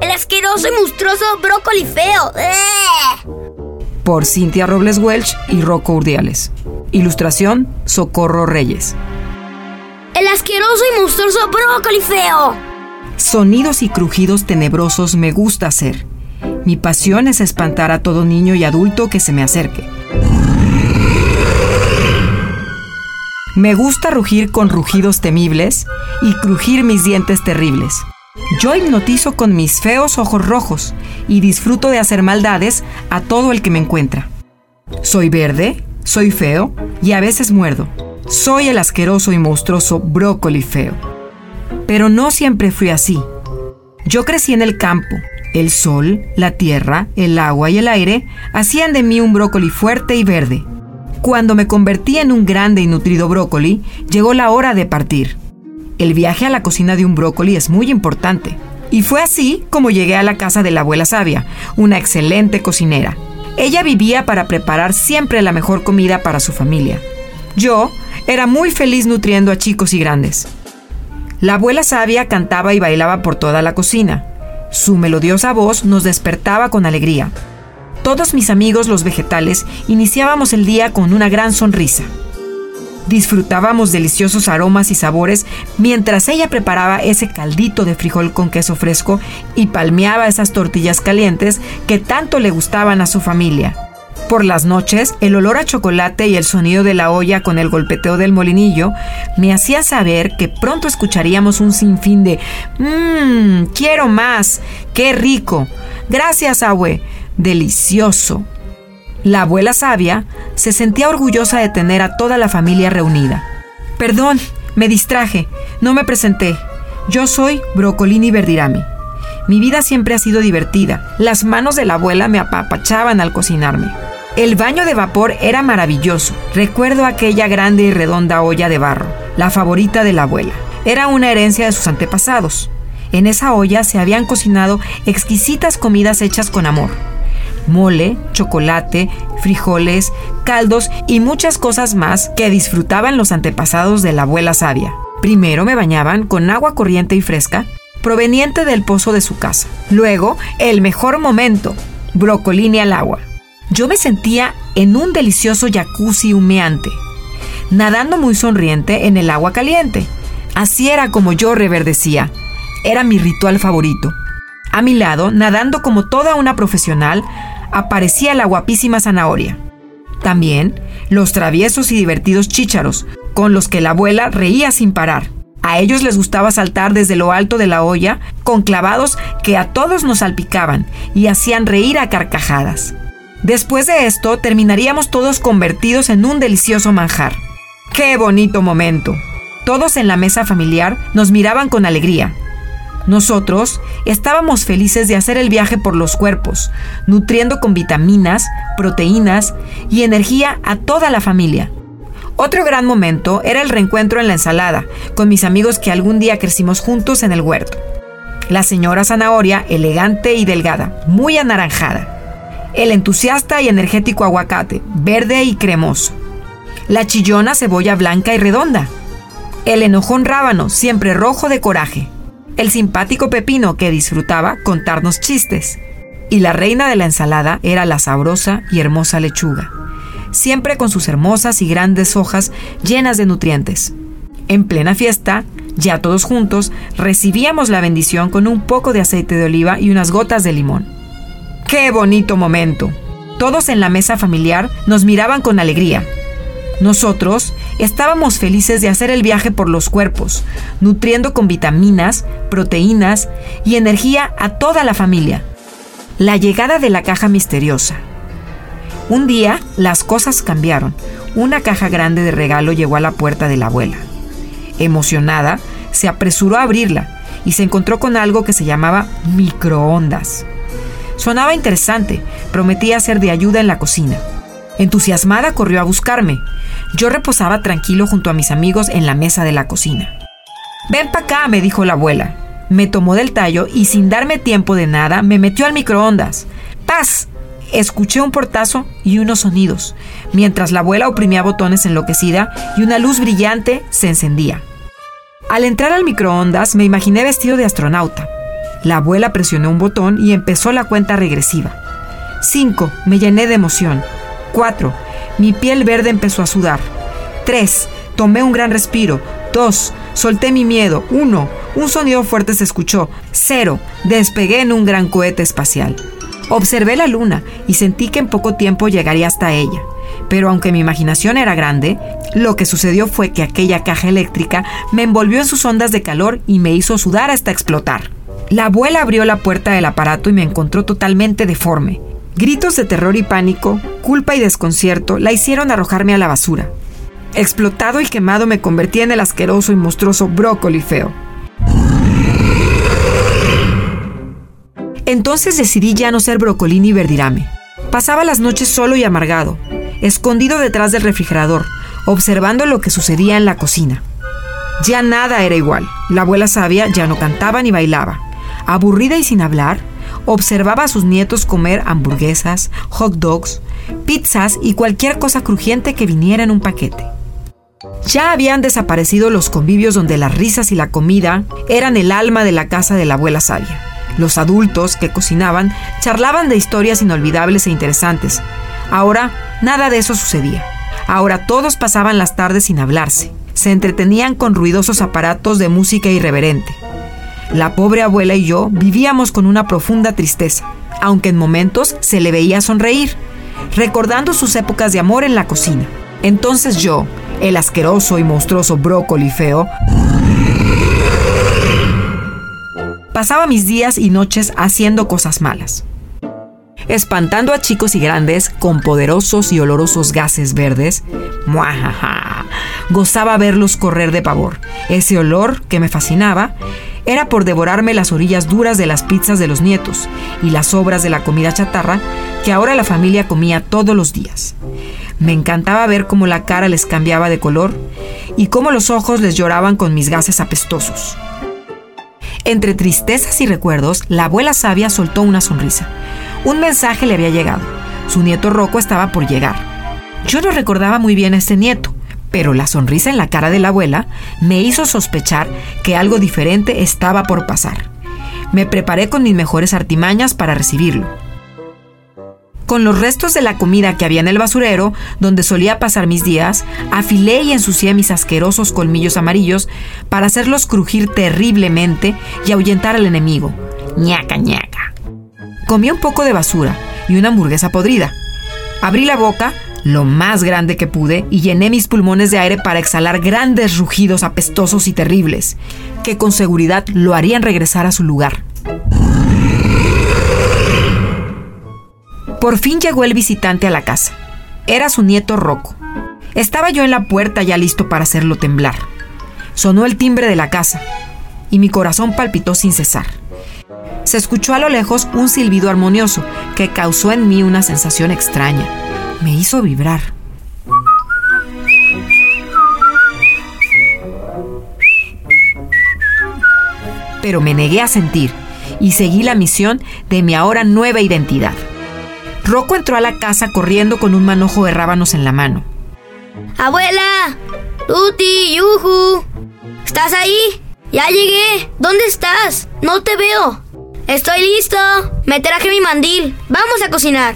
El asqueroso y monstruoso brócoli feo. Por Cintia Robles Welch y Rocco Urdiales. Ilustración, Socorro Reyes. El asqueroso y monstruoso brócoli feo. Sonidos y crujidos tenebrosos me gusta hacer. Mi pasión es espantar a todo niño y adulto que se me acerque. Me gusta rugir con rugidos temibles y crujir mis dientes terribles. Yo hipnotizo con mis feos ojos rojos y disfruto de hacer maldades a todo el que me encuentra. Soy verde, soy feo y a veces muerdo. Soy el asqueroso y monstruoso brócoli feo. Pero no siempre fui así. Yo crecí en el campo. El sol, la tierra, el agua y el aire hacían de mí un brócoli fuerte y verde. Cuando me convertí en un grande y nutrido brócoli, llegó la hora de partir. El viaje a la cocina de un brócoli es muy importante. Y fue así como llegué a la casa de la abuela sabia, una excelente cocinera. Ella vivía para preparar siempre la mejor comida para su familia. Yo era muy feliz nutriendo a chicos y grandes. La abuela sabia cantaba y bailaba por toda la cocina. Su melodiosa voz nos despertaba con alegría. Todos mis amigos los vegetales iniciábamos el día con una gran sonrisa. Disfrutábamos deliciosos aromas y sabores mientras ella preparaba ese caldito de frijol con queso fresco y palmeaba esas tortillas calientes que tanto le gustaban a su familia. Por las noches, el olor a chocolate y el sonido de la olla con el golpeteo del molinillo me hacían saber que pronto escucharíamos un sinfín de Mmm, quiero más, qué rico. Gracias, abue delicioso. La abuela sabia se sentía orgullosa de tener a toda la familia reunida. Perdón, me distraje, no me presenté. Yo soy Brocolini Verdirami. Mi vida siempre ha sido divertida. Las manos de la abuela me apapachaban al cocinarme. El baño de vapor era maravilloso. Recuerdo aquella grande y redonda olla de barro, la favorita de la abuela. Era una herencia de sus antepasados. En esa olla se habían cocinado exquisitas comidas hechas con amor mole, chocolate, frijoles, caldos y muchas cosas más que disfrutaban los antepasados de la abuela sabia. Primero me bañaban con agua corriente y fresca, proveniente del pozo de su casa. Luego, el mejor momento, brocolini al agua. Yo me sentía en un delicioso jacuzzi humeante, nadando muy sonriente en el agua caliente. Así era como yo reverdecía. Era mi ritual favorito. A mi lado, nadando como toda una profesional, aparecía la guapísima zanahoria. También los traviesos y divertidos chícharos, con los que la abuela reía sin parar. A ellos les gustaba saltar desde lo alto de la olla con clavados que a todos nos salpicaban y hacían reír a carcajadas. Después de esto terminaríamos todos convertidos en un delicioso manjar. ¡Qué bonito momento! Todos en la mesa familiar nos miraban con alegría, nosotros estábamos felices de hacer el viaje por los cuerpos, nutriendo con vitaminas, proteínas y energía a toda la familia. Otro gran momento era el reencuentro en la ensalada, con mis amigos que algún día crecimos juntos en el huerto. La señora zanahoria, elegante y delgada, muy anaranjada. El entusiasta y energético aguacate, verde y cremoso. La chillona cebolla blanca y redonda. El enojón rábano, siempre rojo de coraje el simpático pepino que disfrutaba contarnos chistes. Y la reina de la ensalada era la sabrosa y hermosa lechuga, siempre con sus hermosas y grandes hojas llenas de nutrientes. En plena fiesta, ya todos juntos, recibíamos la bendición con un poco de aceite de oliva y unas gotas de limón. ¡Qué bonito momento! Todos en la mesa familiar nos miraban con alegría, nosotros estábamos felices de hacer el viaje por los cuerpos, nutriendo con vitaminas, proteínas y energía a toda la familia. La llegada de la caja misteriosa. Un día las cosas cambiaron. Una caja grande de regalo llegó a la puerta de la abuela. Emocionada, se apresuró a abrirla y se encontró con algo que se llamaba microondas. Sonaba interesante, prometía ser de ayuda en la cocina. Entusiasmada corrió a buscarme. Yo reposaba tranquilo junto a mis amigos en la mesa de la cocina. Ven para acá, me dijo la abuela. Me tomó del tallo y sin darme tiempo de nada me metió al microondas. ¡Paz! Escuché un portazo y unos sonidos, mientras la abuela oprimía botones enloquecida y una luz brillante se encendía. Al entrar al microondas me imaginé vestido de astronauta. La abuela presionó un botón y empezó la cuenta regresiva. 5. Me llené de emoción. 4. Mi piel verde empezó a sudar. 3. Tomé un gran respiro. 2. Solté mi miedo. 1. Un sonido fuerte se escuchó. 0. Despegué en un gran cohete espacial. Observé la luna y sentí que en poco tiempo llegaría hasta ella. Pero aunque mi imaginación era grande, lo que sucedió fue que aquella caja eléctrica me envolvió en sus ondas de calor y me hizo sudar hasta explotar. La abuela abrió la puerta del aparato y me encontró totalmente deforme. Gritos de terror y pánico, culpa y desconcierto la hicieron arrojarme a la basura. Explotado y quemado me convertí en el asqueroso y monstruoso brócoli feo. Entonces decidí ya no ser brocolín ni verdirame. Pasaba las noches solo y amargado, escondido detrás del refrigerador, observando lo que sucedía en la cocina. Ya nada era igual. La abuela sabia ya no cantaba ni bailaba aburrida y sin hablar, observaba a sus nietos comer hamburguesas, hot dogs, pizzas y cualquier cosa crujiente que viniera en un paquete. Ya habían desaparecido los convivios donde las risas y la comida eran el alma de la casa de la abuela sabia. Los adultos que cocinaban charlaban de historias inolvidables e interesantes. Ahora nada de eso sucedía. Ahora todos pasaban las tardes sin hablarse. Se entretenían con ruidosos aparatos de música irreverente. La pobre abuela y yo vivíamos con una profunda tristeza, aunque en momentos se le veía sonreír, recordando sus épocas de amor en la cocina. Entonces yo, el asqueroso y monstruoso brócoli feo, pasaba mis días y noches haciendo cosas malas. Espantando a chicos y grandes con poderosos y olorosos gases verdes, ¡muajaja! Gozaba verlos correr de pavor. Ese olor que me fascinaba era por devorarme las orillas duras de las pizzas de los nietos y las sobras de la comida chatarra que ahora la familia comía todos los días. Me encantaba ver cómo la cara les cambiaba de color y cómo los ojos les lloraban con mis gases apestosos. Entre tristezas y recuerdos, la abuela sabia soltó una sonrisa. Un mensaje le había llegado. Su nieto Rocco estaba por llegar. Yo no recordaba muy bien a este nieto, pero la sonrisa en la cara de la abuela me hizo sospechar que algo diferente estaba por pasar. Me preparé con mis mejores artimañas para recibirlo. Con los restos de la comida que había en el basurero, donde solía pasar mis días, afilé y ensucié mis asquerosos colmillos amarillos para hacerlos crujir terriblemente y ahuyentar al enemigo. ñaca ñaca. Comí un poco de basura y una hamburguesa podrida. Abrí la boca lo más grande que pude y llené mis pulmones de aire para exhalar grandes rugidos apestosos y terribles, que con seguridad lo harían regresar a su lugar. Por fin llegó el visitante a la casa. Era su nieto Rocco. Estaba yo en la puerta ya listo para hacerlo temblar. Sonó el timbre de la casa y mi corazón palpitó sin cesar. Se escuchó a lo lejos un silbido armonioso que causó en mí una sensación extraña me hizo vibrar. Pero me negué a sentir y seguí la misión de mi ahora nueva identidad. Rocco entró a la casa corriendo con un manojo de rábanos en la mano. ¡Abuela! ¡Tuti! ¡Yuju! ¿Estás ahí? ¡Ya llegué! ¿Dónde estás? No te veo. Estoy listo. Me traje mi mandil. Vamos a cocinar.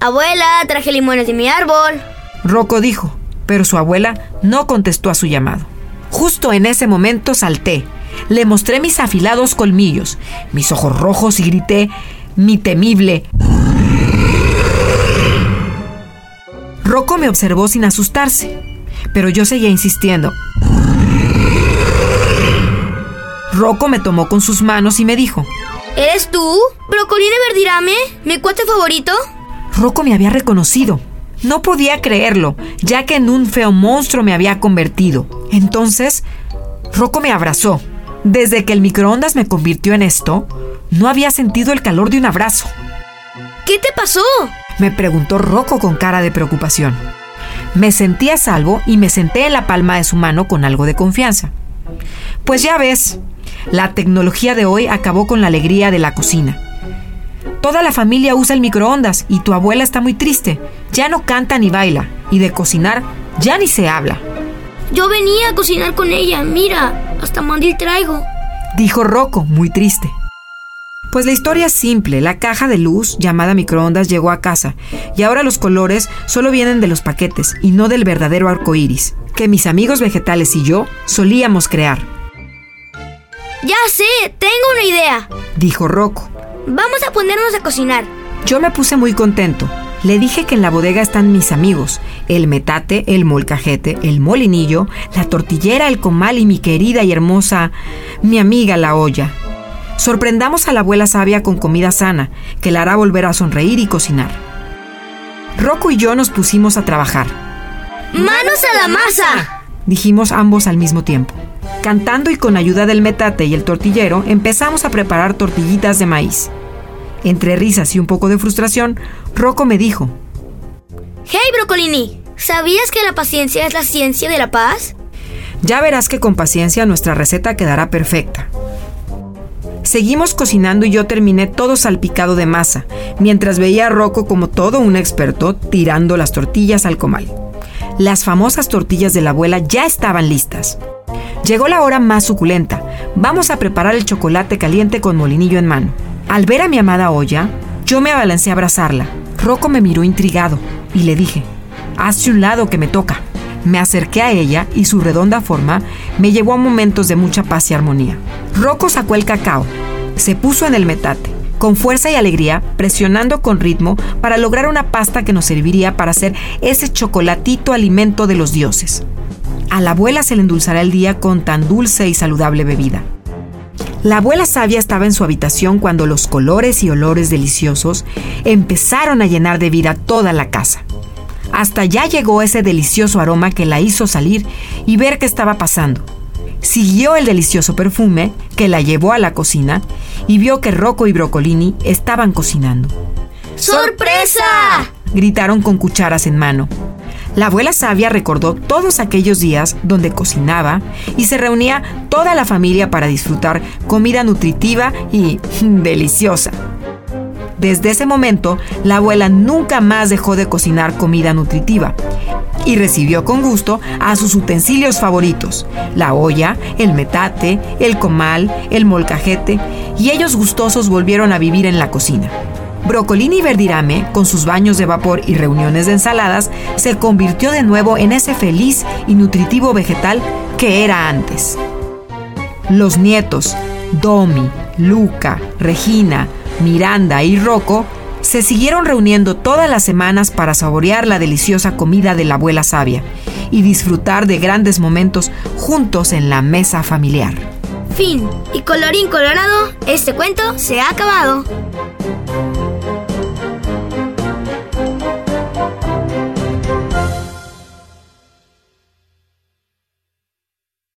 Abuela, traje limones de mi árbol. Rocco dijo, pero su abuela no contestó a su llamado. Justo en ese momento salté. Le mostré mis afilados colmillos, mis ojos rojos y grité, mi temible. Rocco me observó sin asustarse, pero yo seguía insistiendo. Rocco me tomó con sus manos y me dijo, ¿Eres tú? ¿Brocolí de Verdirame? ¿Mi cuate favorito? Rocco me había reconocido. No podía creerlo, ya que en un feo monstruo me había convertido. Entonces, Rocco me abrazó. Desde que el microondas me convirtió en esto, no había sentido el calor de un abrazo. ¿Qué te pasó? Me preguntó Rocco con cara de preocupación. Me sentí a salvo y me senté en la palma de su mano con algo de confianza. Pues ya ves, la tecnología de hoy acabó con la alegría de la cocina. Toda la familia usa el microondas y tu abuela está muy triste. Ya no canta ni baila. Y de cocinar ya ni se habla. Yo venía a cocinar con ella. Mira, hasta mandil traigo. Dijo Rocco, muy triste. Pues la historia es simple. La caja de luz, llamada microondas, llegó a casa y ahora los colores solo vienen de los paquetes y no del verdadero arco iris, que mis amigos vegetales y yo solíamos crear. Ya sé, tengo una idea, dijo Rocco. Vamos a ponernos a cocinar. Yo me puse muy contento. Le dije que en la bodega están mis amigos, el metate, el molcajete, el molinillo, la tortillera, el comal y mi querida y hermosa, mi amiga la olla. Sorprendamos a la abuela sabia con comida sana, que la hará volver a sonreír y cocinar. Rocco y yo nos pusimos a trabajar. ¡Manos a la masa! Dijimos ambos al mismo tiempo. Cantando y con ayuda del metate y el tortillero, empezamos a preparar tortillitas de maíz. Entre risas y un poco de frustración, Rocco me dijo: Hey, Brocolini, ¿sabías que la paciencia es la ciencia de la paz? Ya verás que con paciencia nuestra receta quedará perfecta. Seguimos cocinando y yo terminé todo salpicado de masa, mientras veía a Rocco como todo un experto tirando las tortillas al comal. Las famosas tortillas de la abuela ya estaban listas. Llegó la hora más suculenta. Vamos a preparar el chocolate caliente con molinillo en mano. Al ver a mi amada olla, yo me abalancé a abrazarla. Rocco me miró intrigado y le dije, hazte un lado que me toca. Me acerqué a ella y su redonda forma me llevó a momentos de mucha paz y armonía. Rocco sacó el cacao, se puso en el metate, con fuerza y alegría, presionando con ritmo para lograr una pasta que nos serviría para hacer ese chocolatito alimento de los dioses. A la abuela se le endulzará el día con tan dulce y saludable bebida. La abuela sabia estaba en su habitación cuando los colores y olores deliciosos empezaron a llenar de vida toda la casa. Hasta ya llegó ese delicioso aroma que la hizo salir y ver qué estaba pasando. Siguió el delicioso perfume que la llevó a la cocina y vio que Rocco y Brocolini estaban cocinando. ¡Sorpresa! gritaron con cucharas en mano. La abuela sabia recordó todos aquellos días donde cocinaba y se reunía toda la familia para disfrutar comida nutritiva y deliciosa. Desde ese momento, la abuela nunca más dejó de cocinar comida nutritiva y recibió con gusto a sus utensilios favoritos, la olla, el metate, el comal, el molcajete, y ellos gustosos volvieron a vivir en la cocina. Brocolini Verdirame, con sus baños de vapor y reuniones de ensaladas, se convirtió de nuevo en ese feliz y nutritivo vegetal que era antes. Los nietos, Domi, Luca, Regina, Miranda y Rocco se siguieron reuniendo todas las semanas para saborear la deliciosa comida de la abuela sabia y disfrutar de grandes momentos juntos en la mesa familiar. Fin. Y colorín colorado, este cuento se ha acabado.